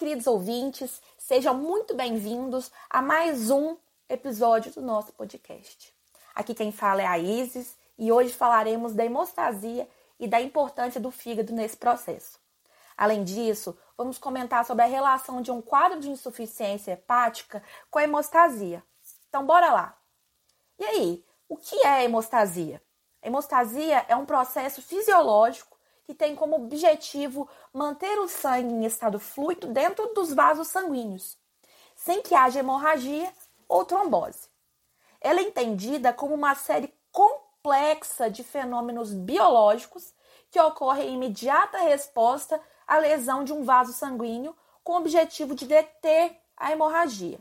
Queridos ouvintes, sejam muito bem-vindos a mais um episódio do nosso podcast. Aqui quem fala é a Isis e hoje falaremos da hemostasia e da importância do fígado nesse processo. Além disso, vamos comentar sobre a relação de um quadro de insuficiência hepática com a hemostasia. Então, bora lá! E aí, o que é a hemostasia? A hemostasia é um processo fisiológico que tem como objetivo manter o sangue em estado fluido dentro dos vasos sanguíneos, sem que haja hemorragia ou trombose. Ela é entendida como uma série complexa de fenômenos biológicos que ocorrem em imediata resposta à lesão de um vaso sanguíneo com o objetivo de deter a hemorragia.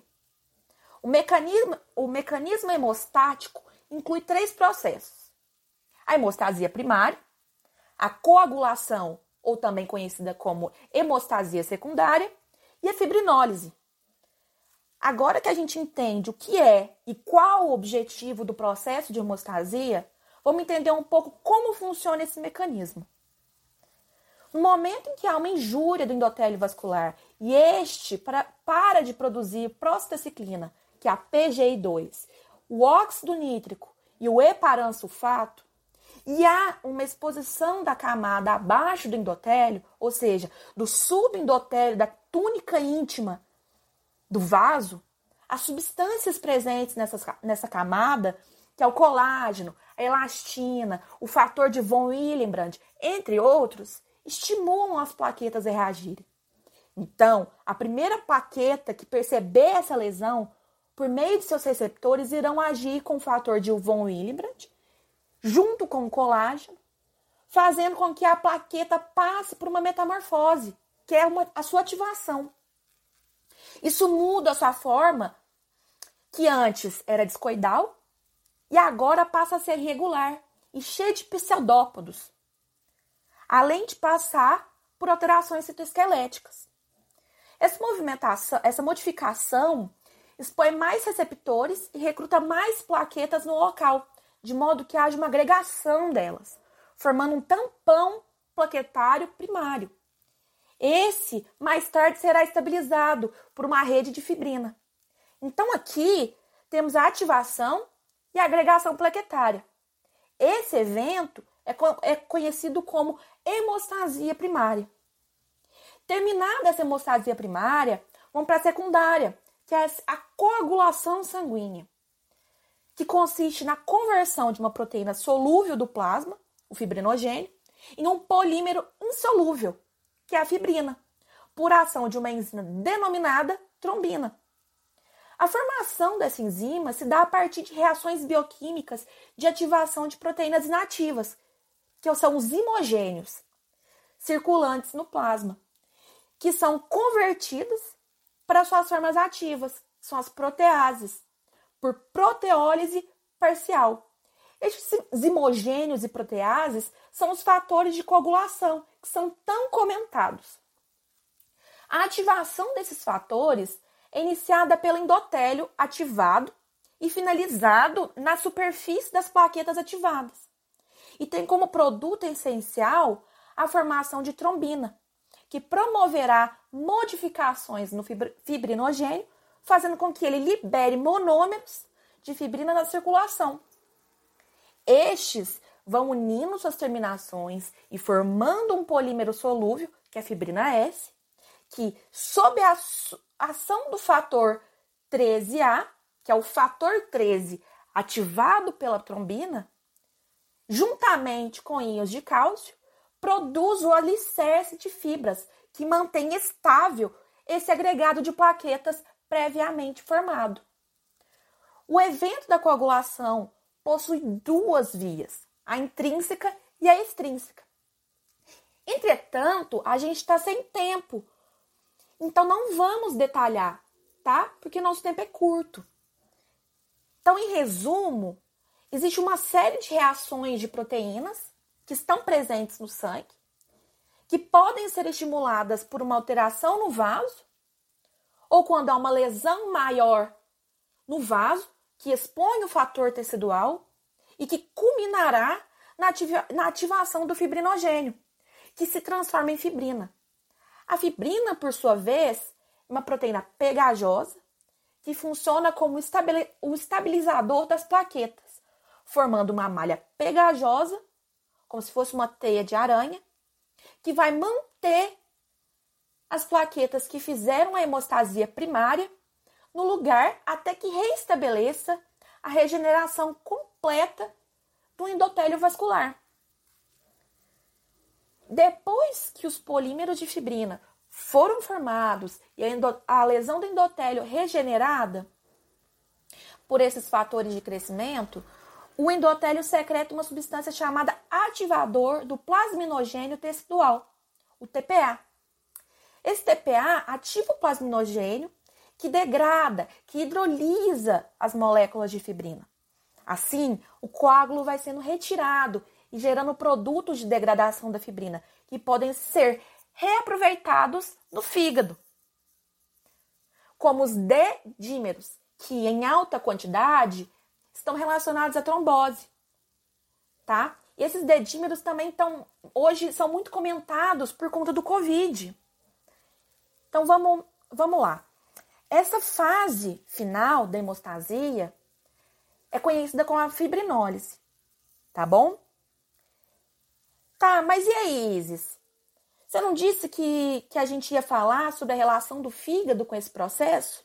O mecanismo, o mecanismo hemostático inclui três processos: a hemostasia primária, a coagulação, ou também conhecida como hemostasia secundária, e a fibrinólise. Agora que a gente entende o que é e qual o objetivo do processo de hemostasia, vamos entender um pouco como funciona esse mecanismo. No momento em que há uma injúria do endotélio vascular e este para, para de produzir prostaciclina, que é a PGI2, o óxido nítrico e o heparansulfato, e há uma exposição da camada abaixo do endotélio, ou seja, do subendotélio, da túnica íntima do vaso, as substâncias presentes nessa, nessa camada, que é o colágeno, a elastina, o fator de von Willebrand, entre outros, estimulam as plaquetas a reagirem. Então, a primeira plaqueta que perceber essa lesão, por meio de seus receptores, irão agir com o fator de von Willebrand junto com o colágeno, fazendo com que a plaqueta passe por uma metamorfose, que é uma, a sua ativação. Isso muda a sua forma, que antes era discoidal, e agora passa a ser regular e cheia de pseudópodos, além de passar por alterações citoesqueléticas. Essa movimentação, essa modificação expõe mais receptores e recruta mais plaquetas no local, de modo que haja uma agregação delas, formando um tampão plaquetário primário. Esse, mais tarde, será estabilizado por uma rede de fibrina. Então, aqui temos a ativação e a agregação plaquetária. Esse evento é, é conhecido como hemostasia primária. Terminada essa hemostasia primária, vamos para a secundária, que é a coagulação sanguínea que consiste na conversão de uma proteína solúvel do plasma, o fibrinogênio, em um polímero insolúvel, que é a fibrina, por ação de uma enzima denominada trombina. A formação dessa enzima se dá a partir de reações bioquímicas de ativação de proteínas inativas, que são os imogênios, circulantes no plasma, que são convertidas para suas formas ativas, são as proteases, por proteólise parcial. Estes zimogênios e proteases são os fatores de coagulação que são tão comentados. A ativação desses fatores é iniciada pelo endotélio ativado e finalizado na superfície das plaquetas ativadas. E tem como produto essencial a formação de trombina, que promoverá modificações no fibrinogênio fazendo com que ele libere monômeros de fibrina na circulação. Estes vão unindo suas terminações e formando um polímero solúvel, que é a fibrina S, que, sob a ação do fator 13A, que é o fator 13 ativado pela trombina, juntamente com íons de cálcio, produz o alicerce de fibras que mantém estável esse agregado de plaquetas previamente formado. O evento da coagulação possui duas vias, a intrínseca e a extrínseca. Entretanto, a gente está sem tempo, então não vamos detalhar, tá? Porque nosso tempo é curto. Então, em resumo, existe uma série de reações de proteínas que estão presentes no sangue, que podem ser estimuladas por uma alteração no vaso ou quando há uma lesão maior no vaso, que expõe o fator tecidual e que culminará na, ativa, na ativação do fibrinogênio, que se transforma em fibrina. A fibrina, por sua vez, é uma proteína pegajosa que funciona como o estabilizador das plaquetas, formando uma malha pegajosa, como se fosse uma teia de aranha, que vai manter as plaquetas que fizeram a hemostasia primária no lugar até que reestabeleça a regeneração completa do endotélio vascular. Depois que os polímeros de fibrina foram formados e a, a lesão do endotélio regenerada por esses fatores de crescimento, o endotélio secreta uma substância chamada ativador do plasminogênio tecidual, o TPA. Esse TPA ativa o plasminogênio que degrada, que hidrolisa as moléculas de fibrina. Assim, o coágulo vai sendo retirado e gerando produtos de degradação da fibrina, que podem ser reaproveitados no fígado. Como os D-dímeros, que em alta quantidade estão relacionados à trombose. Tá? E esses D-dímeros também estão, hoje, são muito comentados por conta do Covid. Então vamos, vamos lá. Essa fase final da hemostasia é conhecida como a fibrinólise, tá bom? Tá, mas e aí, Isis? Você não disse que, que a gente ia falar sobre a relação do fígado com esse processo?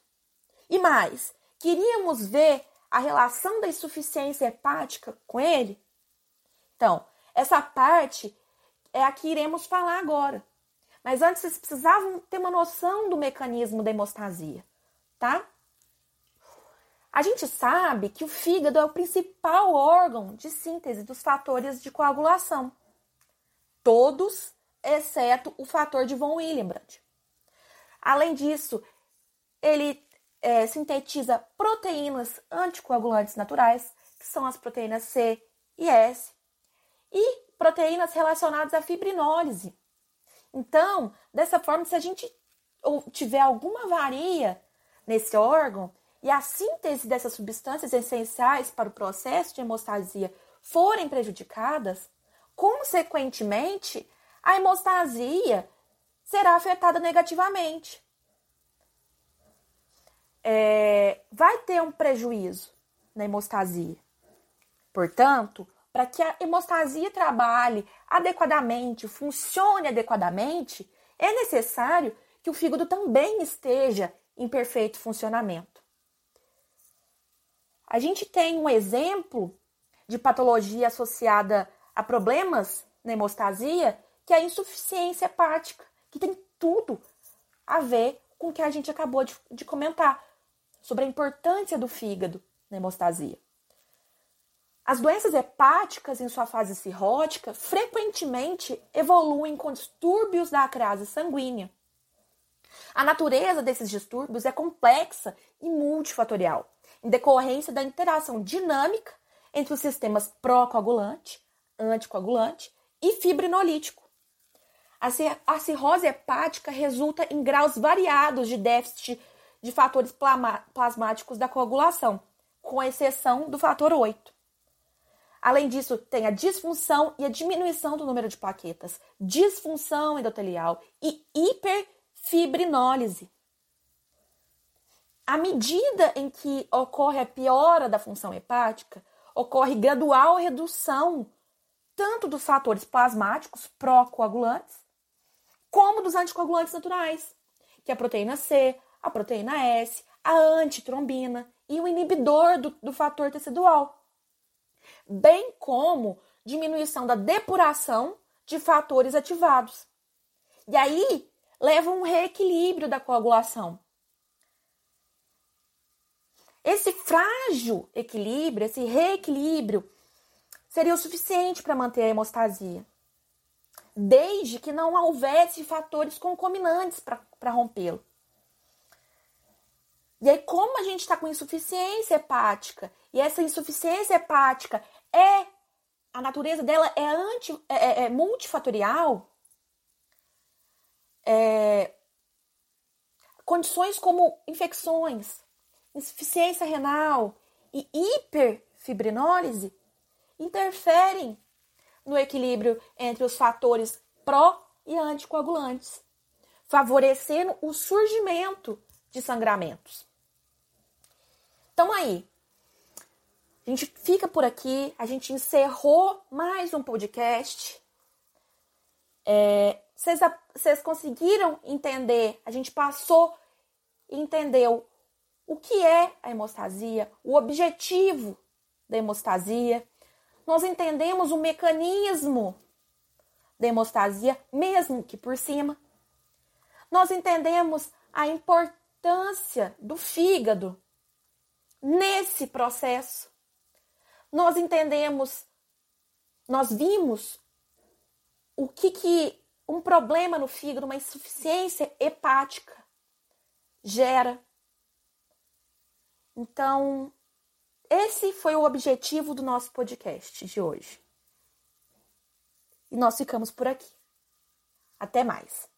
E mais, queríamos ver a relação da insuficiência hepática com ele? Então, essa parte é a que iremos falar agora. Mas antes vocês precisavam ter uma noção do mecanismo da hemostasia, tá? A gente sabe que o fígado é o principal órgão de síntese dos fatores de coagulação. Todos, exceto o fator de von Willebrand. Além disso, ele é, sintetiza proteínas anticoagulantes naturais, que são as proteínas C e S, e proteínas relacionadas à fibrinólise, então, dessa forma, se a gente tiver alguma varia nesse órgão e a síntese dessas substâncias essenciais para o processo de hemostasia forem prejudicadas, consequentemente, a hemostasia será afetada negativamente. É, vai ter um prejuízo na hemostasia. Portanto, para que a hemostasia trabalhe adequadamente, funcione adequadamente, é necessário que o fígado também esteja em perfeito funcionamento. A gente tem um exemplo de patologia associada a problemas na hemostasia, que é a insuficiência hepática, que tem tudo a ver com o que a gente acabou de, de comentar sobre a importância do fígado na hemostasia. As doenças hepáticas, em sua fase cirrótica, frequentemente evoluem com distúrbios da acrease sanguínea. A natureza desses distúrbios é complexa e multifatorial, em decorrência da interação dinâmica entre os sistemas pró-coagulante, anticoagulante e fibrinolítico. A cirrose hepática resulta em graus variados de déficit de fatores plasmáticos da coagulação, com exceção do fator 8. Além disso, tem a disfunção e a diminuição do número de plaquetas, disfunção endotelial e hiperfibrinólise. À medida em que ocorre a piora da função hepática, ocorre gradual redução tanto dos fatores plasmáticos pró-coagulantes, como dos anticoagulantes naturais, que é a proteína C, a proteína S, a antitrombina e o inibidor do, do fator tecidual bem como diminuição da depuração de fatores ativados. E aí leva um reequilíbrio da coagulação. Esse frágil equilíbrio, esse reequilíbrio, seria o suficiente para manter a hemostasia, desde que não houvesse fatores concominantes para rompê-lo. E aí, como a gente está com insuficiência hepática, e essa insuficiência hepática é a natureza dela é, anti, é, é, é multifatorial, é, condições como infecções, insuficiência renal e hiperfibrinólise interferem no equilíbrio entre os fatores pró e anticoagulantes, favorecendo o surgimento de sangramentos. Então aí, a gente fica por aqui, a gente encerrou mais um podcast. Vocês é, conseguiram entender? A gente passou e entendeu o que é a hemostasia, o objetivo da hemostasia. Nós entendemos o mecanismo da hemostasia, mesmo que por cima. Nós entendemos a importância do fígado nesse processo. Nós entendemos, nós vimos o que, que um problema no fígado, uma insuficiência hepática gera. Então, esse foi o objetivo do nosso podcast de hoje. E nós ficamos por aqui. Até mais.